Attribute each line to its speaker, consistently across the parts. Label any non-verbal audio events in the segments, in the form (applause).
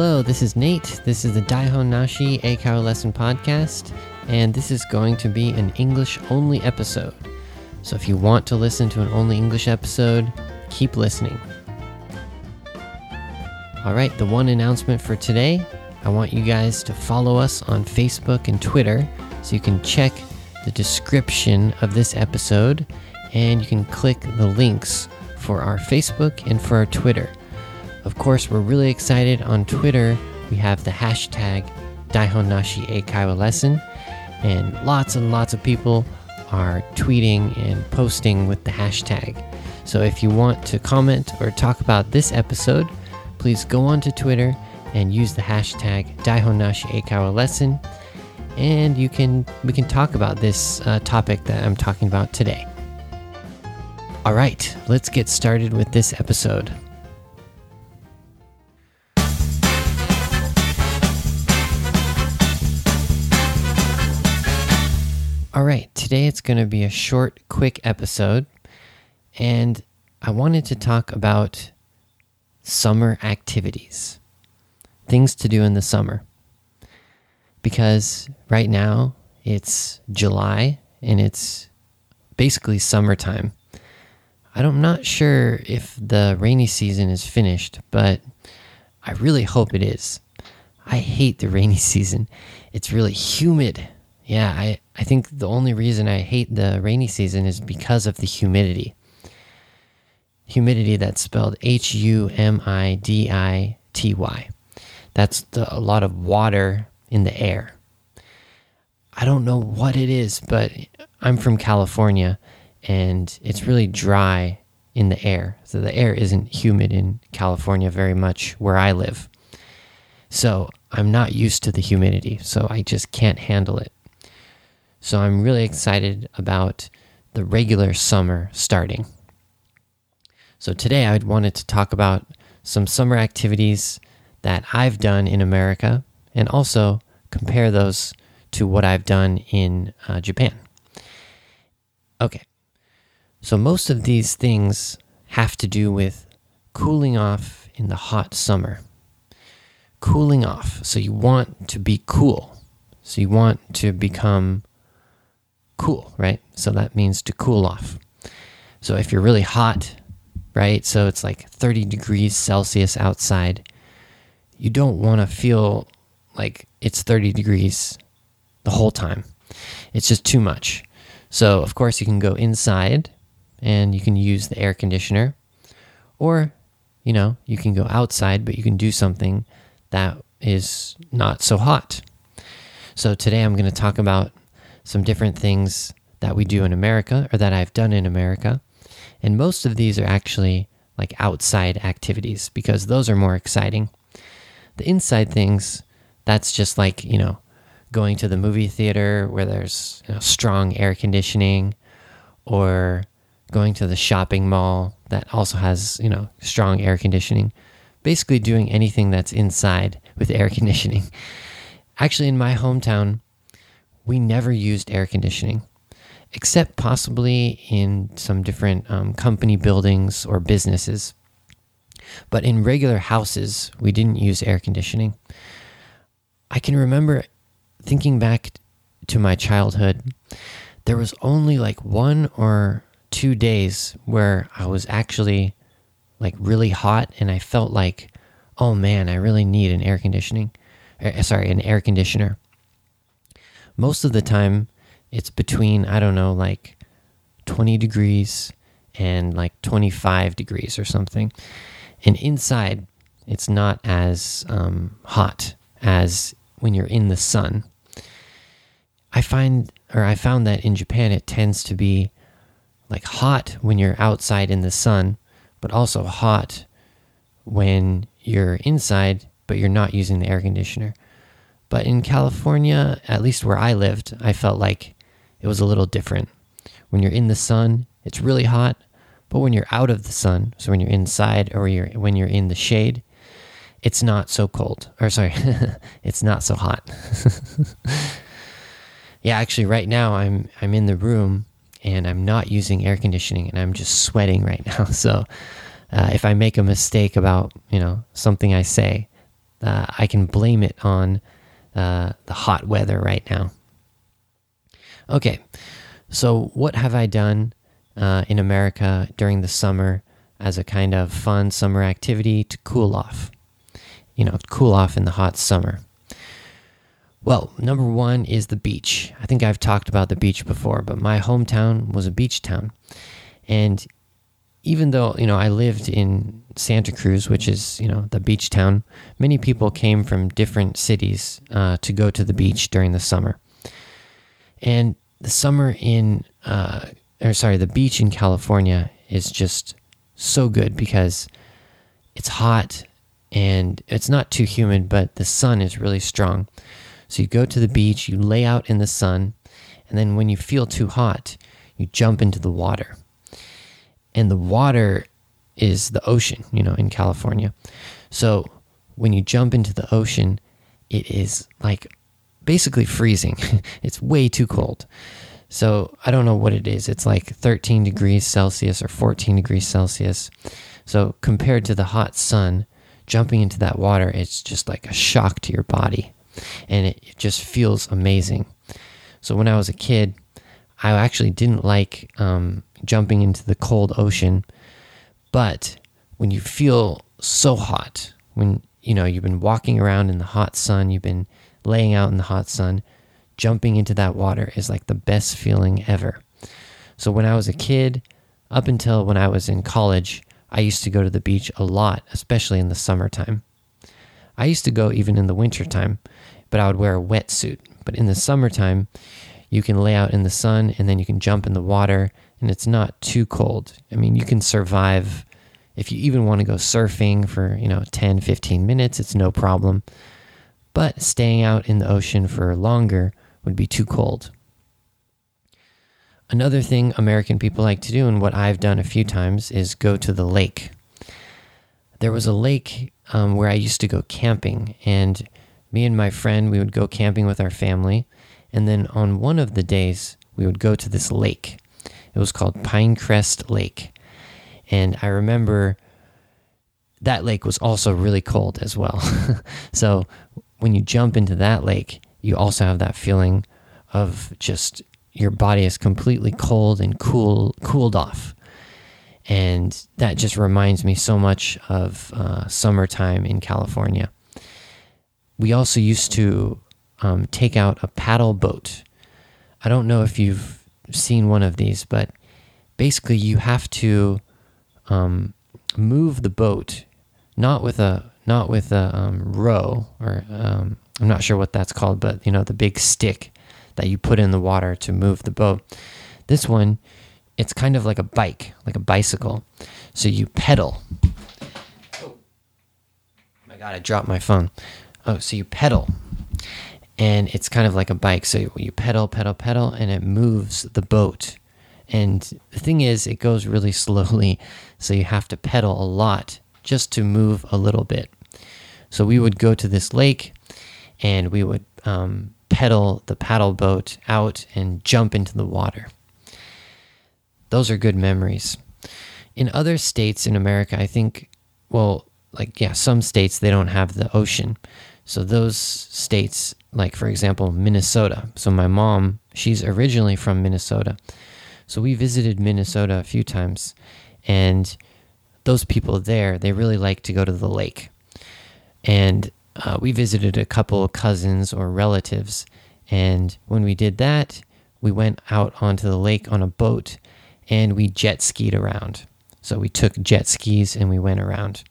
Speaker 1: Hello, this is Nate. This is the Daihon Nashi Eikaiwa Lesson Podcast, and this is going to be an English only episode. So if you want to listen to an only English episode, keep listening. All right, the one announcement for today I want you guys to follow us on Facebook and Twitter so you can check the description of this episode and you can click the links for our Facebook and for our Twitter. Of course, we're really excited on Twitter. We have the hashtag Daihonnashi Eikaiwa Lesson, and lots and lots of people are tweeting and posting with the hashtag. So if you want to comment or talk about this episode, please go on to Twitter and use the hashtag Daihonnashi Eikaiwa Lesson, and you can we can talk about this uh, topic that I'm talking about today. All right, let's get started with this episode. All right, today it's going to be a short, quick episode, and I wanted to talk about summer activities, things to do in the summer. Because right now it's July and it's basically summertime. I'm not sure if the rainy season is finished, but I really hope it is. I hate the rainy (laughs) season. It's really humid. Yeah, I, I think the only reason I hate the rainy season is because of the humidity. Humidity that's spelled H U M I D I T Y. That's the, a lot of water in the air. I don't know what it is, but I'm from California and it's really dry in the air. So the air isn't humid in California very much where I live. So I'm not used to the humidity, so I just can't handle it. So I'm really excited about the regular summer starting. So today I wanted to talk about some summer activities that I've done in America and also compare those to what I've done in uh, Japan. Okay, so most of these things have to do with cooling off in the hot summer. Cooling off. So you want to be cool. So you want to become cool, right? So that means to cool off. So if you're really hot, right? So it's like 30 degrees Celsius outside. You don't want to feel like it's 30 degrees the whole time. It's just too much. So, of course, you can go inside and you can use the air conditioner, or, you know, you can go outside, but you can do something that is not so hot. So, today I'm going to talk about some different things that we do in America or that I've done in America. And most of these are actually like outside activities because those are more exciting. The inside things, that's just like, you know, going to the movie theater where there's you know, strong air conditioning or going to the shopping mall that also has, you know, strong air conditioning. Basically doing anything that's inside with air (laughs) conditioning. Actually in my hometown, we never used air conditioning except possibly in some different um, company buildings or businesses. But in regular houses, we didn't use air conditioning. I can remember thinking back to my childhood, there was only like one or two days where I was actually like really hot and I felt like, oh man, I really need an air conditioning. Uh, sorry, an air conditioner. Most of the time, it's between, I don't know, like 20 degrees and like 25 degrees or something. And inside, it's not as um, hot as when you're in the sun. I find, or I found that in Japan, it tends to be like hot when you're outside in the sun, but also hot when you're inside, but you're not using the air conditioner. But in California, at least where I lived, I felt like it was a little different. When you're in the sun, it's really hot, but when you're out of the sun, so when you're inside or you're, when you're in the shade, it's not so cold. Or sorry, (laughs) it's not so hot. (laughs) yeah, actually right now I'm I'm in the room and I'm not using air conditioning and I'm just sweating right (laughs) now. So uh, if I make a mistake about, you know, something I say, uh, I can blame it on uh, the hot weather right now. Okay, so what have I done uh, in America during the summer as a kind of fun summer activity to cool off? You know, cool off in the hot summer. Well, number one is the beach. I think I've talked about the beach before, but my hometown was a beach town. And even though, you know, I lived in Santa Cruz, which is, you know, the beach town, many people came from different cities uh, to go to the beach during the summer. And the summer in, uh, or sorry, the beach in California is just so good because it's hot and it's not too humid, but the sun is really strong. So you go to the beach, you lay out in the sun, and then when you feel too hot, you jump into the water. And the water is the ocean, you know, in California. So when you jump into the ocean, it is like basically freezing. (laughs) it's way too cold. So I don't know what it is. It's like 13 degrees Celsius or 14 degrees Celsius. So compared to the hot sun, jumping into that water, it's just like a shock to your body and it just feels amazing. So when I was a kid, I actually didn't like um, jumping into the cold ocean, but when you feel so hot, when you know you've been walking around in the hot sun, you've been laying out in the hot sun, jumping into that water is like the best feeling ever. So when I was a kid, up until when I was in college, I used to go to the beach a lot, especially in the summertime. I used to go even in the wintertime, but I would wear a wetsuit. But in the summertime, you can lay out in the sun and then you can jump in the water and it's not too cold. I mean, you can survive if you even want to go surfing for, you know, 10, 15 minutes, it's no problem. But staying out in the ocean for longer would be too cold. Another thing American people like to do, and what I've done a few times, is go to the lake. There was a lake um, where I used to go camping, and me and my friend, we would go camping with our family. And then on one of the days, we would go to this lake. It was called Pinecrest Lake. And I remember that lake was also really cold as well. (laughs) so when you jump into that lake, you also have that feeling of just your body is completely cold and cool cooled off and that just reminds me so much of uh, summertime in California. We also used to um, take out a paddle boat. I don't know if you've seen one of these, but basically you have to um, move the boat, not with a not with a um, row or um, I'm not sure what that's called, but you know the big stick that you put in the water to move the boat. This one it's kind of like a bike, like a bicycle. So you pedal. Oh my god, I dropped my phone. Oh, so you pedal. And it's kind of like a bike. So you pedal, pedal, pedal, and it moves the boat. And the thing is, it goes really (laughs) slowly. So you have to pedal a lot just to move a little bit. So we would go to this lake and we would um, pedal the paddle boat out and jump into the water. Those are good memories. In other states in America, I think, well, like, yeah, some states they don't have the ocean. So those states, like, for example, Minnesota. So my mom, she's originally from Minnesota. So we visited Minnesota a few times. And those people there, they really like to go to the lake. And uh, we visited a couple of cousins or relatives. And when we did that, we went out onto the lake on a boat and we jet skied around. So we took jet skis and we went around.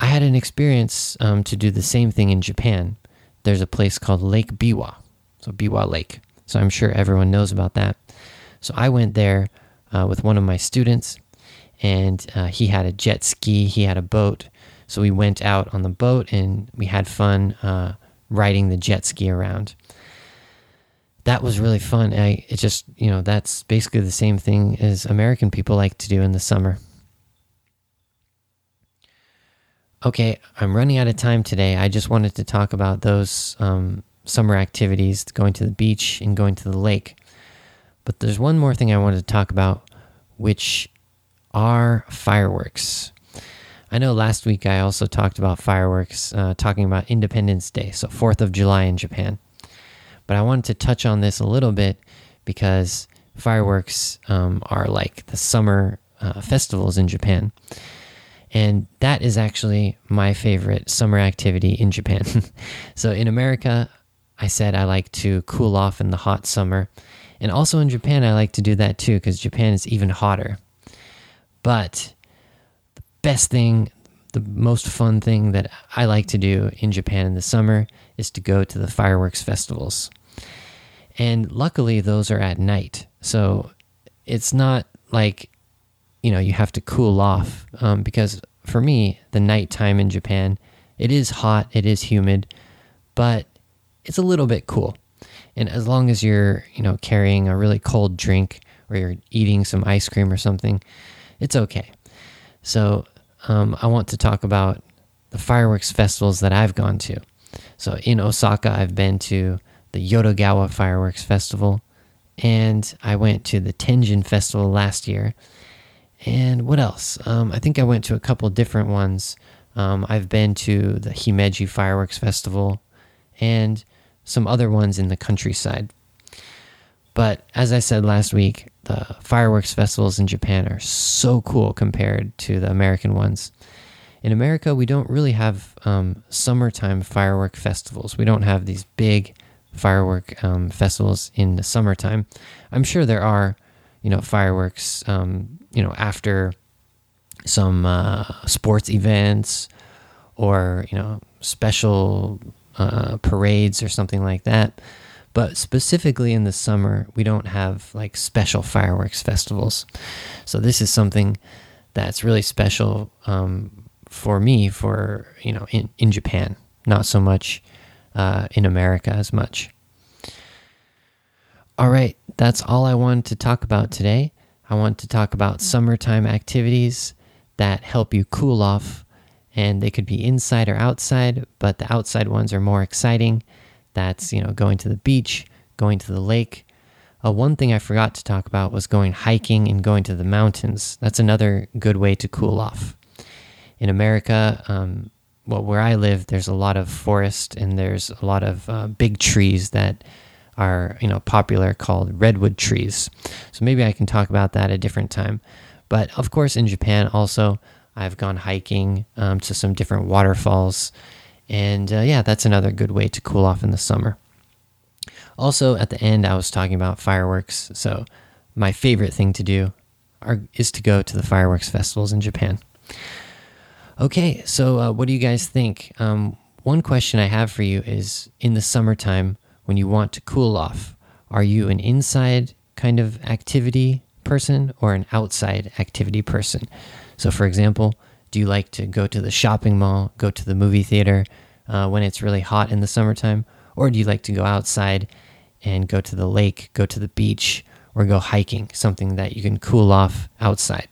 Speaker 1: I had an experience um, to do the same thing in Japan. There's a place called Lake Biwa, so Biwa Lake. So I'm sure everyone knows about that. So I went there uh, with one of my students, and uh, he had a jet ski, he had a boat. So we went out on the boat and we had fun uh, riding the jet ski around that was really fun. I it just you know that's basically the same thing as American people like to do in the summer. Okay, I'm running out of time today. I just wanted to talk about those um, summer activities, going to the beach and going to the lake. But there's one more thing I wanted to talk about, which are fireworks. I know last week I also talked about fireworks, uh, talking about Independence Day, so 4th of July in Japan. But I wanted to touch on this a little bit because fireworks um, are like the summer uh, festivals in Japan. And that is actually my favorite summer activity in Japan. (laughs) so in America, I said I like to cool off in the hot summer. And also in Japan, I like to do that too because Japan is even hotter. But the best thing, the most fun thing that I like to do in Japan in the summer is to go to the fireworks festivals. And luckily, those are at night. So it's not like, you know, you have to cool off. Um, because for me, the nighttime in Japan, it is hot, it is humid, but it's a little bit cool. And as long as you're, you know, carrying a really cold drink or you're eating some ice cream or something, it's okay. So um, I want to talk about the fireworks festivals that I've gone to. So in Osaka, I've been to the Yodogawa Fireworks Festival, and I went to the Tenjin Festival last year. And what else? Um, I think I went to a couple different ones. Um, I've been to the Himeji Fireworks Festival and some other ones in the countryside. But as I said last week, the fireworks festivals in Japan are so cool compared to the American ones. In America, we don't really have um, summertime firework festivals. We don't have these big firework um, festivals in the summertime. I'm sure there are, you know, fireworks, um, you know, after some uh, sports events or you know special uh, parades or something like that. But specifically in the summer, we don't have like special fireworks festivals. So this is something that's really special um, for me, for you know, in in Japan, not so much uh, in America as much. All right, that's all I wanted to talk about today. I want to talk about summertime activities that help you cool off, and they could be inside or outside, but the outside ones are more exciting. That's, you know, going to the beach, going to the lake. Uh, one thing I forgot to talk about was going hiking and going to the mountains. That's another good way to cool off. In America, um, well, where I live, there's a lot of forest and there's a lot of uh, big trees that are you know popular called redwood trees. So maybe I can talk about that a different time. But of course, in Japan also, I've gone hiking um, to some different waterfalls, and uh, yeah, that's another good way to cool off in the summer. Also, at the end, I was talking about fireworks. So my favorite thing to do are, is to go to the fireworks festivals in Japan. Okay, so uh, what do you guys think? Um, one question I have for you is in the summertime, when you want to cool off, are you an inside kind of activity person or an outside activity person? So, for example, do you like to go to the shopping mall, go to the movie theater uh, when it's really hot in the summertime? Or do you like to go outside and go to the lake, go to the beach, or go hiking, something that you can cool off outside?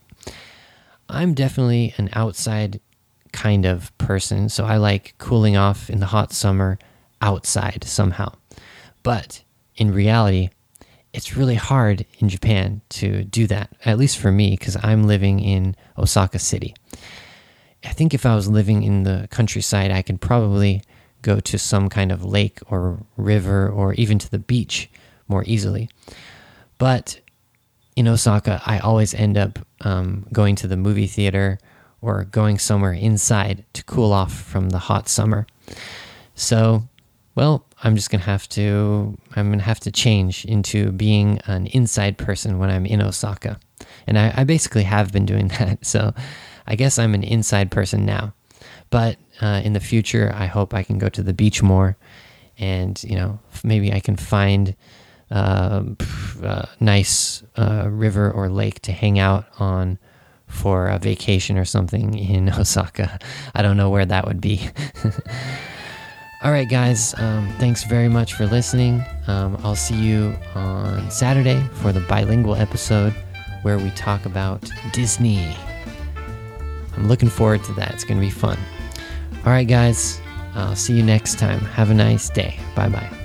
Speaker 1: I'm definitely an outside kind of person, so I like cooling off in the hot summer outside somehow. But in reality, it's really hard in Japan to do that, at least for me, because I'm living in Osaka City. I think if I was living in the countryside, I could probably go to some kind of lake or river or even to the beach more easily. But in Osaka, I always end up um, going to the movie theater or going somewhere inside to cool off from the hot summer. So, well, I'm just gonna have to I'm gonna have to change into being an inside person when I'm in Osaka, and I, I basically have been doing (laughs) that. So I guess I'm an inside person now. But uh, in the future, I hope I can go to the beach more, and you know maybe I can find uh, a nice uh, river or lake to hang out on for a vacation or something in (laughs) Osaka. I don't know where that would be. (laughs) All right, guys, um, thanks very much for listening. Um, I'll see you on Saturday for the bilingual episode where we talk about Disney. I'm looking forward to that. It's going to be fun. All right, guys, I'll see you next time. Have a nice day. Bye bye.